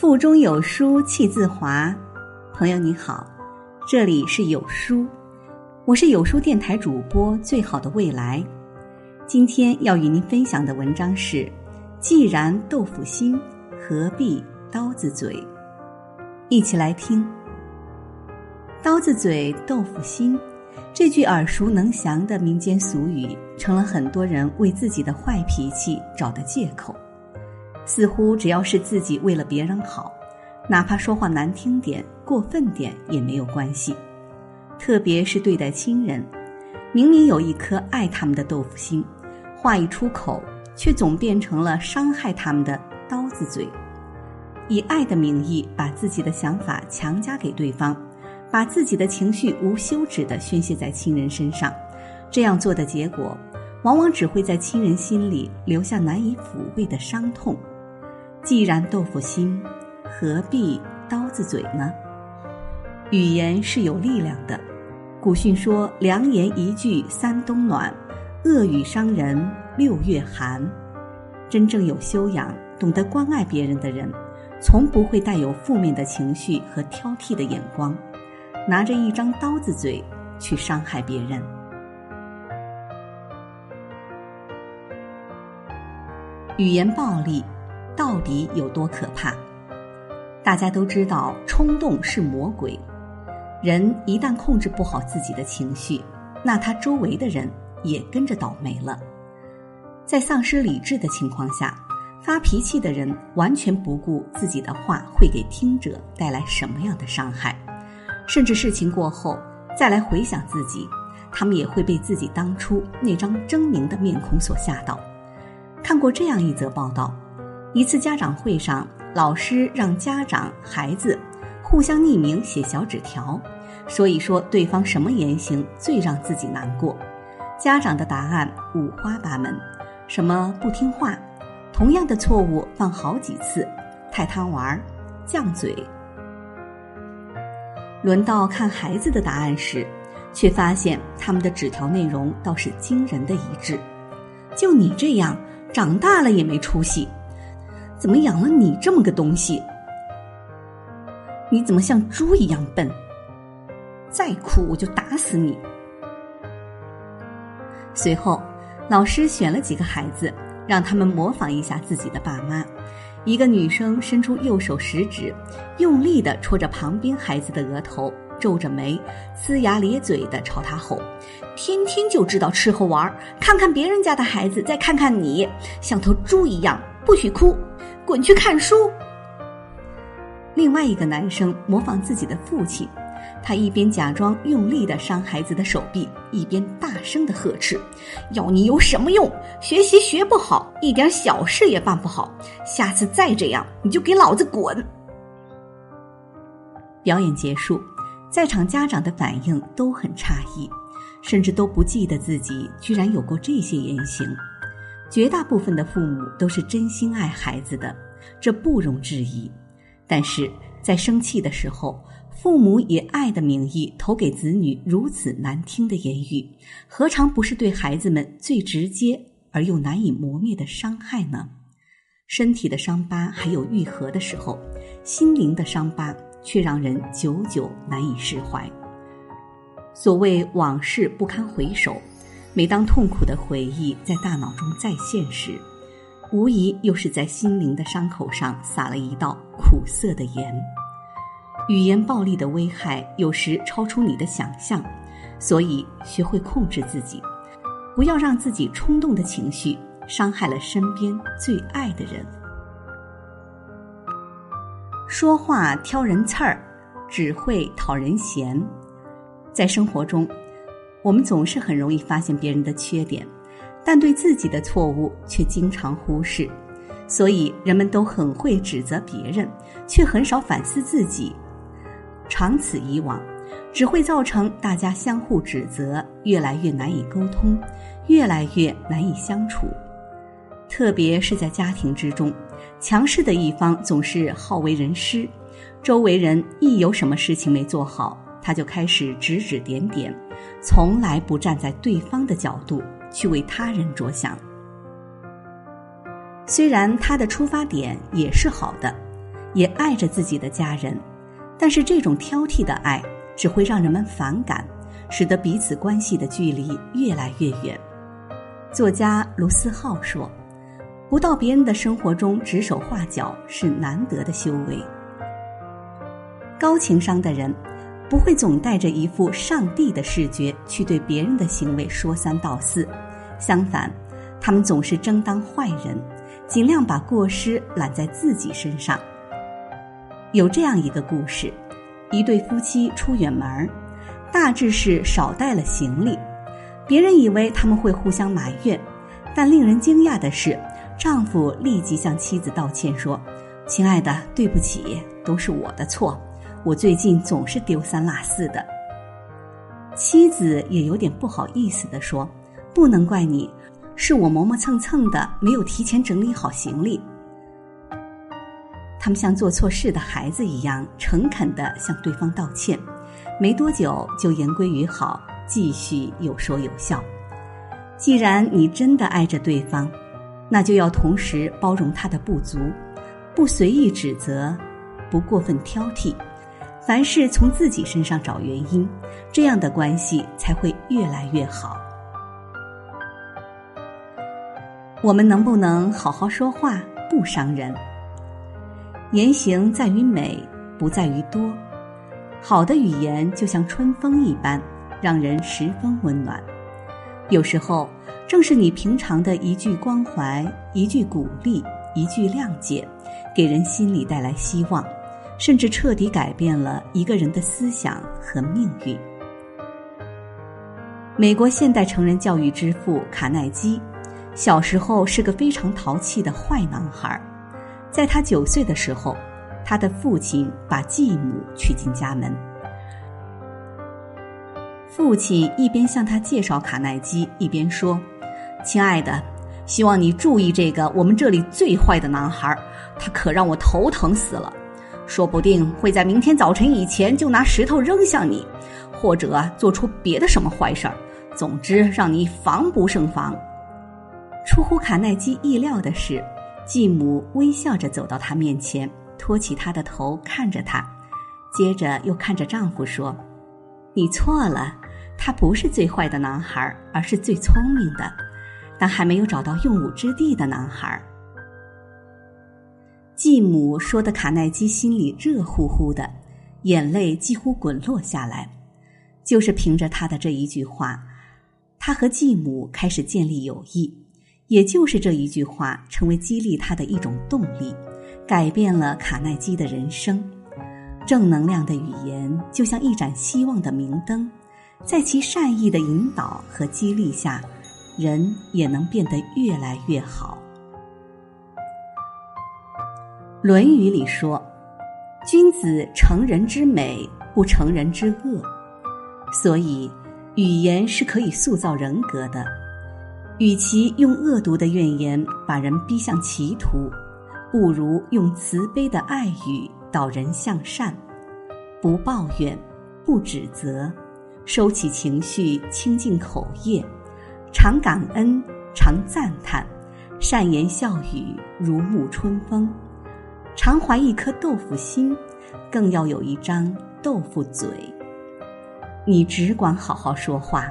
腹中有书气自华，朋友你好，这里是有书，我是有书电台主播最好的未来。今天要与您分享的文章是：既然豆腐心，何必刀子嘴？一起来听。刀子嘴豆腐心，这句耳熟能详的民间俗语，成了很多人为自己的坏脾气找的借口。似乎只要是自己为了别人好，哪怕说话难听点、过分点也没有关系。特别是对待亲人，明明有一颗爱他们的豆腐心，话一出口却总变成了伤害他们的刀子嘴。以爱的名义把自己的想法强加给对方，把自己的情绪无休止的宣泄在亲人身上，这样做的结果，往往只会在亲人心里留下难以抚慰的伤痛。既然豆腐心，何必刀子嘴呢？语言是有力量的。古训说：“良言一句三冬暖，恶语伤人六月寒。”真正有修养、懂得关爱别人的人，从不会带有负面的情绪和挑剔的眼光，拿着一张刀子嘴去伤害别人。语言暴力。到底有多可怕？大家都知道，冲动是魔鬼。人一旦控制不好自己的情绪，那他周围的人也跟着倒霉了。在丧失理智的情况下，发脾气的人完全不顾自己的话会给听者带来什么样的伤害，甚至事情过后再来回想自己，他们也会被自己当初那张狰狞的面孔所吓到。看过这样一则报道。一次家长会上，老师让家长、孩子互相匿名写小纸条，说一说对方什么言行最让自己难过。家长的答案五花八门，什么不听话，同样的错误犯好几次，太贪玩，犟嘴。轮到看孩子的答案时，却发现他们的纸条内容倒是惊人的一致。就你这样，长大了也没出息。怎么养了你这么个东西？你怎么像猪一样笨？再哭我就打死你！随后，老师选了几个孩子，让他们模仿一下自己的爸妈。一个女生伸出右手食指，用力的戳着旁边孩子的额头，皱着眉，呲牙咧嘴的朝他吼：“天天就知道吃喝玩，看看别人家的孩子，再看看你，像头猪一样，不许哭。”滚去看书。另外一个男生模仿自己的父亲，他一边假装用力的伤孩子的手臂，一边大声的呵斥：“要你有什么用？学习学不好，一点小事也办不好。下次再这样，你就给老子滚！”表演结束，在场家长的反应都很诧异，甚至都不记得自己居然有过这些言行。绝大部分的父母都是真心爱孩子的，这不容置疑。但是在生气的时候，父母以爱的名义投给子女如此难听的言语，何尝不是对孩子们最直接而又难以磨灭的伤害呢？身体的伤疤还有愈合的时候，心灵的伤疤却让人久久难以释怀。所谓往事不堪回首。每当痛苦的回忆在大脑中再现时，无疑又是在心灵的伤口上撒了一道苦涩的盐。语言暴力的危害有时超出你的想象，所以学会控制自己，不要让自己冲动的情绪伤害了身边最爱的人。说话挑人刺儿，只会讨人嫌。在生活中。我们总是很容易发现别人的缺点，但对自己的错误却经常忽视，所以人们都很会指责别人，却很少反思自己。长此以往，只会造成大家相互指责，越来越难以沟通，越来越难以相处。特别是在家庭之中，强势的一方总是好为人师，周围人一有什么事情没做好。他就开始指指点点，从来不站在对方的角度去为他人着想。虽然他的出发点也是好的，也爱着自己的家人，但是这种挑剔的爱只会让人们反感，使得彼此关系的距离越来越远。作家卢思浩说：“不到别人的生活中指手画脚是难得的修为。高情商的人不会总带着一副上帝的视觉去对别人的行为说三道四，相反，他们总是争当坏人，尽量把过失揽在自己身上。”有这样一个故事：一对夫妻出远门，大致是少带了行李。别人以为他们会互相埋怨，但令人惊讶的是，丈夫立即向妻子道歉说：“亲爱的，对不起，都是我的错，我最近总是丢三落四的。”妻子也有点不好意思的说：“不能怪你，是我磨磨蹭蹭的，没有提前整理好行李。”他们像做错事的孩子一样诚恳地向对方道歉，没多久就言归于好，继续有说有笑。既然你真的爱着对方，那就要同时包容他的不足，不随意指责，不过分挑剔，凡事从自己身上找原因，这样的关系才会越来越好。我们能不能好好说话，不伤人？言行在于美，不在于多。好的语言就像春风一般，让人十分温暖。有时候，正是你平常的一句关怀、一句鼓励、一句谅解，给人心里带来希望，甚至彻底改变了一个人的思想和命运。美国现代成人教育之父卡耐基，小时候是个非常淘气的坏男孩。在他九岁的时候，他的父亲把继母娶进家门。父亲一边向他介绍卡耐基，一边说：“亲爱的，希望你注意这个我们这里最坏的男孩，他可让我头疼死了。说不定会在明天早晨以前就拿石头扔向你，或者做出别的什么坏事儿。总之，让你防不胜防。”出乎卡耐基意料的是。继母微笑着走到他面前，托起他的头看着他，接着又看着丈夫说：“你错了，他不是最坏的男孩，而是最聪明的，但还没有找到用武之地的男孩。”继母说的，卡耐基心里热乎乎的，眼泪几乎滚落下来。就是凭着他的这一句话，他和继母开始建立友谊。也就是这一句话，成为激励他的一种动力，改变了卡耐基的人生。正能量的语言就像一盏希望的明灯，在其善意的引导和激励下，人也能变得越来越好。《论语》里说：“君子成人之美，不成人之恶。”所以，语言是可以塑造人格的。与其用恶毒的怨言把人逼向歧途，不如用慈悲的爱语导人向善。不抱怨，不指责，收起情绪，清净口业，常感恩，常赞叹，善言笑语如沐春风。常怀一颗豆腐心，更要有一张豆腐嘴。你只管好好说话，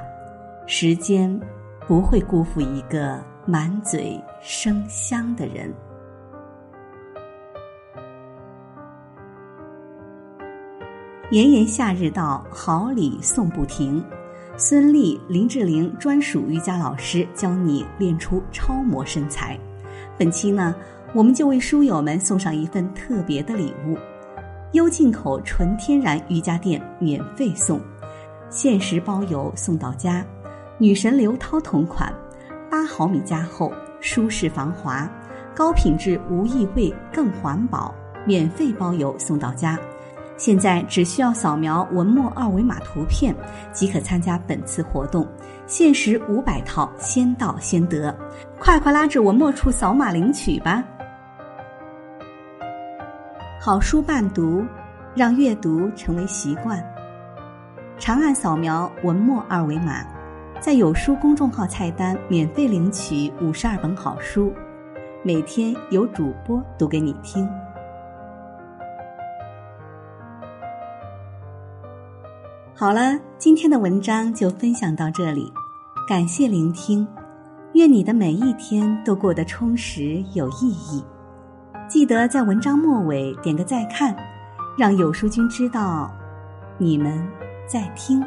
时间。不会辜负一个满嘴生香的人。炎炎夏日到，好礼送不停。孙俪、林志玲专属瑜伽老师教你练出超模身材。本期呢，我们就为书友们送上一份特别的礼物：优进口纯天然瑜伽垫免费送，限时包邮送到家。女神刘涛同款，八毫米加厚，舒适防滑，高品质无异味，更环保，免费包邮送到家。现在只需要扫描文末二维码图片，即可参加本次活动，限时五百套，先到先得，快快拉至文末处扫码领取吧。好书伴读让阅读成为习惯。长按扫描文末二维码在有书公众号菜单免费领取五十二本好书每天有主播读给你听。好了今天的文章就分享到这里感谢聆听愿你的每一天都过得充实有意义。记得在文章末尾点个再看，让有书君知道你们在听。